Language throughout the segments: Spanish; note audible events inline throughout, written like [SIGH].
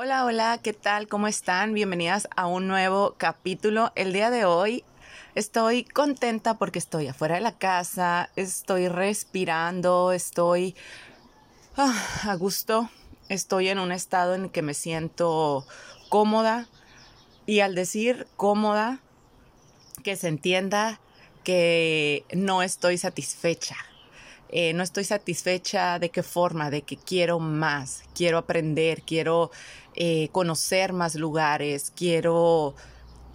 Hola, hola, ¿qué tal? ¿Cómo están? Bienvenidas a un nuevo capítulo. El día de hoy estoy contenta porque estoy afuera de la casa, estoy respirando, estoy ah, a gusto, estoy en un estado en que me siento cómoda y al decir cómoda, que se entienda que no estoy satisfecha. Eh, no estoy satisfecha de qué forma, de que quiero más, quiero aprender, quiero eh, conocer más lugares, quiero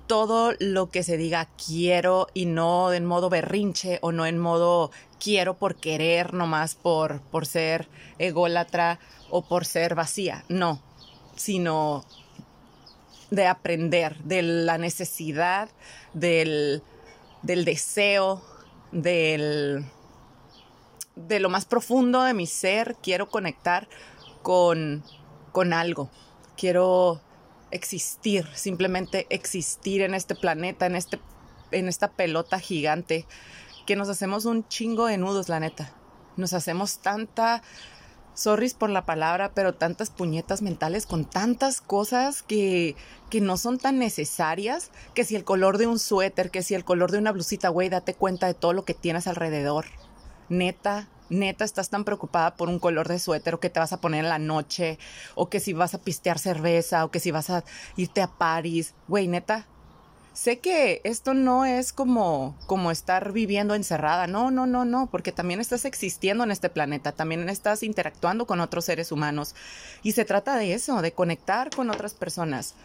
todo lo que se diga quiero y no en modo berrinche o no en modo quiero por querer nomás por, por ser ególatra o por ser vacía, no, sino de aprender, de la necesidad, del, del deseo, del, de lo más profundo de mi ser, quiero conectar con, con algo, quiero existir, simplemente existir en este planeta, en, este, en esta pelota gigante, que nos hacemos un chingo de nudos, la neta. Nos hacemos tanta, sorris por la palabra, pero tantas puñetas mentales con tantas cosas que, que no son tan necesarias, que si el color de un suéter, que si el color de una blusita, güey, date cuenta de todo lo que tienes alrededor. Neta, neta estás tan preocupada por un color de suéter o que te vas a poner en la noche o que si vas a pistear cerveza o que si vas a irte a París. Güey, neta, sé que esto no es como, como estar viviendo encerrada. No, no, no, no, porque también estás existiendo en este planeta, también estás interactuando con otros seres humanos. Y se trata de eso, de conectar con otras personas.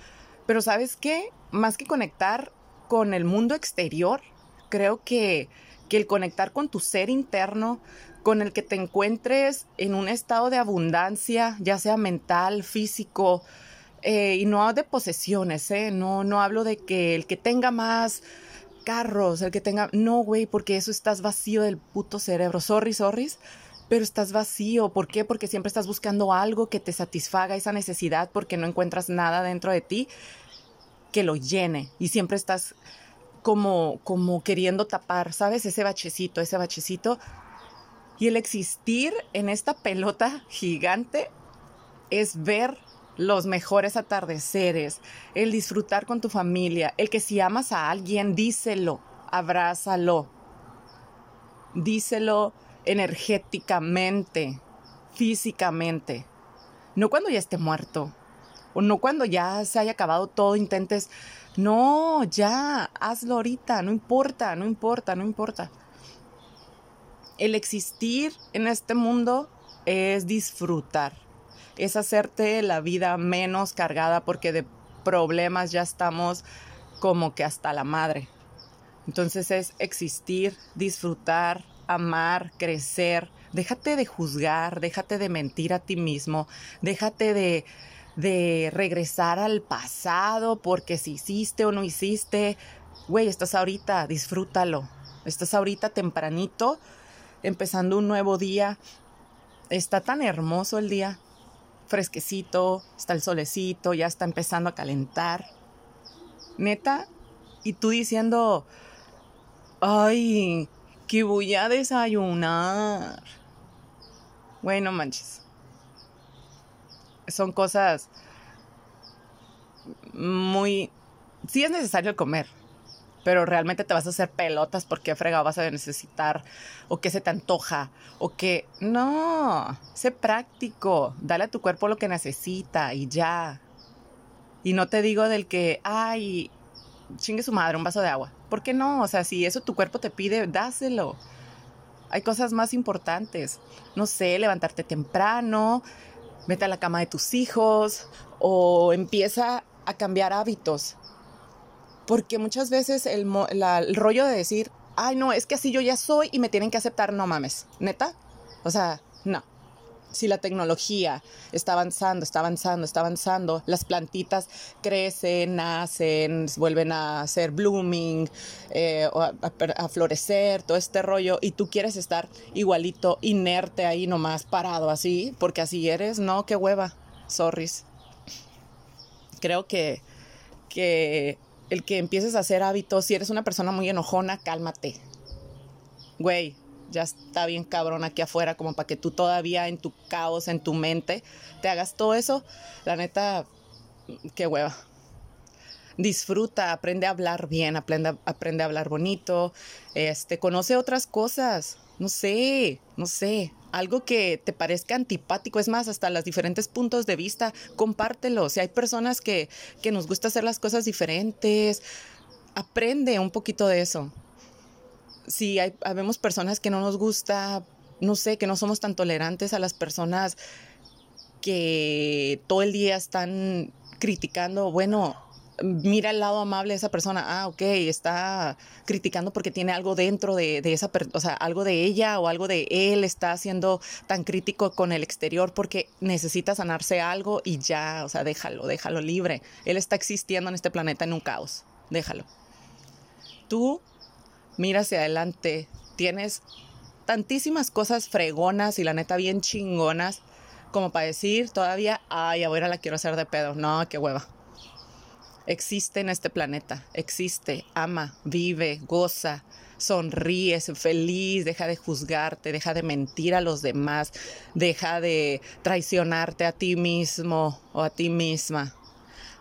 Pero sabes qué? Más que conectar con el mundo exterior, creo que, que el conectar con tu ser interno, con el que te encuentres en un estado de abundancia, ya sea mental, físico, eh, y no de posesiones, ¿eh? No, no hablo de que el que tenga más carros, el que tenga... No, güey, porque eso estás vacío del puto cerebro. Sorry, sorry, pero estás vacío. ¿Por qué? Porque siempre estás buscando algo que te satisfaga esa necesidad porque no encuentras nada dentro de ti que lo llene. Y siempre estás como, como queriendo tapar, ¿sabes? Ese bachecito, ese bachecito y el existir en esta pelota gigante es ver los mejores atardeceres, el disfrutar con tu familia, el que si amas a alguien, díselo, abrázalo, díselo energéticamente, físicamente, no cuando ya esté muerto, o no cuando ya se haya acabado todo, intentes, no, ya, hazlo ahorita, no importa, no importa, no importa el existir en este mundo es disfrutar, es hacerte la vida menos cargada porque de problemas ya estamos como que hasta la madre. Entonces es existir, disfrutar, amar, crecer. Déjate de juzgar, déjate de mentir a ti mismo, déjate de, de regresar al pasado porque si hiciste o no hiciste, güey, estás ahorita, disfrútalo. Estás ahorita tempranito empezando un nuevo día. Está tan hermoso el día, fresquecito, está el solecito, ya está empezando a calentar. Neta, y tú diciendo, ay, que voy a desayunar. Bueno, manches. Son cosas muy... Sí es necesario comer, pero realmente te vas a hacer pelotas porque fregado vas a necesitar o que se te antoja o que no, sé práctico, dale a tu cuerpo lo que necesita y ya. Y no te digo del que, ay, chingue su madre, un vaso de agua. ¿Por qué no? O sea, si eso tu cuerpo te pide, dáselo. Hay cosas más importantes. No sé, levantarte temprano, vete a la cama de tus hijos o empieza a cambiar hábitos porque muchas veces el, rollo de decir, ay, no, es que así yo ya soy y me tienen que aceptar, no mames, neta. O sea, no. Si la tecnología está avanzando, está avanzando, está avanzando, las plantitas crecen, nacen, vuelven a ser blooming, eh, a, florecer, todo este rollo, y tú quieres estar igualito, inerte ahí nomás, parado así, porque así eres, no, qué hueva, sorris. Creo que, que el que empieces a hacer hábitos, si eres una persona muy enojona, cálmate. Güey, ya está bien cabrón aquí afuera, como para que tú todavía en tu caos, en tu mente, te hagas todo eso. La neta, qué hueva. Disfruta, aprende a hablar bien, aprende, aprende a hablar bonito, este, conoce otras cosas, no sé, no sé, algo que te parezca antipático, es más, hasta los diferentes puntos de vista, compártelo. Si hay personas que, que nos gusta hacer las cosas diferentes, aprende un poquito de eso. Si hay, habemos personas que no nos gusta, no sé, que no somos tan tolerantes a las personas que todo el día están criticando, bueno, mira el lado amable de esa persona, ah, ok, está criticando porque tiene algo dentro de, esa persona, o sea, algo de ella o algo de él, está siendo tan crítico con el exterior porque necesita sanarse algo y ya, o sea, déjalo, déjalo libre. Él está existiendo en este planeta en un caos, déjalo. Tú mira hacia adelante, tienes tantísimas cosas fregonas y la neta bien chingonas como para decir todavía, ay, ahora la quiero hacer de pedo. No, qué hueva. Existe en este planeta, existe, ama, vive, goza, sonríe, feliz, deja de juzgarte, deja de mentir a los demás, deja de traicionarte a ti mismo o a ti misma,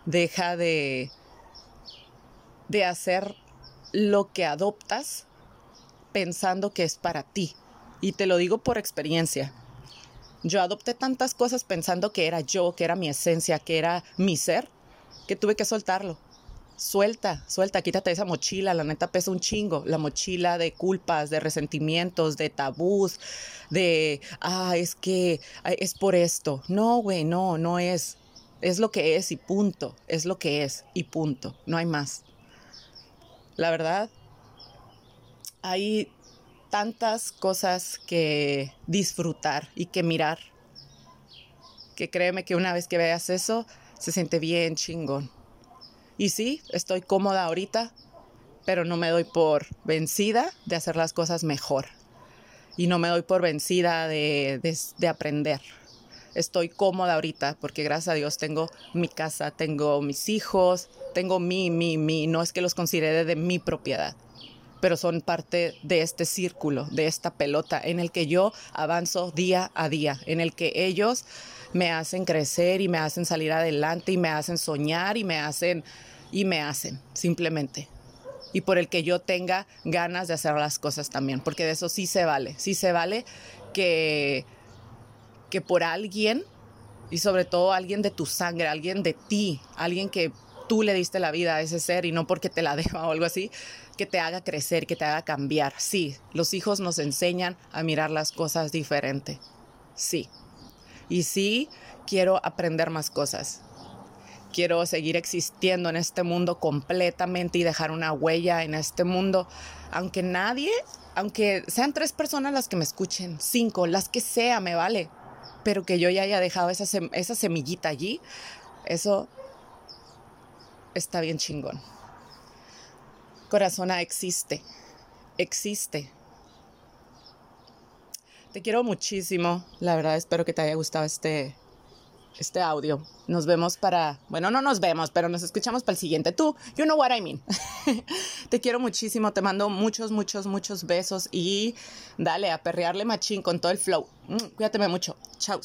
deja de, de hacer lo que adoptas pensando que es para ti. Y te lo digo por experiencia. Yo adopté tantas cosas pensando que era yo, que era mi esencia, que era mi ser, que tuve que soltarlo. Suelta, suelta, quítate esa mochila, la neta pesa un chingo, la mochila de culpas, de resentimientos, de tabús, de, ah, es que es por esto. No, güey, no, no es. Es lo que es y punto. Es lo que es y punto. No hay más. La verdad, hay tantas cosas que disfrutar y que mirar, que créeme que una vez que veas eso, se siente bien chingón. Y sí, estoy cómoda ahorita, pero no me doy por vencida de hacer las cosas mejor. Y no me doy por vencida de, de, aprender. Estoy cómoda ahorita porque gracias a Dios tengo mi casa, tengo mis hijos, tengo mi, mi, mi. No es que los considere de mi propiedad pero son parte de este círculo, de esta pelota en el que yo avanzo día a día, en el que ellos me hacen crecer y me hacen salir adelante y me hacen soñar y me hacen y me hacen simplemente. Y por el que yo tenga ganas de hacer las cosas también, porque de eso sí se vale, sí se vale que que por alguien y sobre todo alguien de tu sangre, alguien de ti, alguien que tú le diste la vida a ese ser y no porque te la [LAUGHS] deba o algo así, que te haga crecer, que te haga cambiar. Sí, los hijos nos enseñan a mirar las cosas diferente. Sí. Y sí, quiero aprender más cosas. Quiero seguir existiendo en este mundo completamente y dejar una huella en este mundo. Aunque nadie, aunque sean tres personas las que me escuchen, cinco, las que sea, me vale. Pero que yo ya haya dejado esa, esa semillita allí, eso está bien chingón. Corazona existe, existe. Te quiero muchísimo, la verdad espero que te haya gustado este, este audio. Nos vemos para, bueno, no nos vemos, pero nos escuchamos para el siguiente. Tú, you know what I mean. [LAUGHS] te quiero muchísimo, te mando muchos, muchos, muchos besos y dale a perrearle machín con todo el flow. Mm, cuídate mucho. Chao.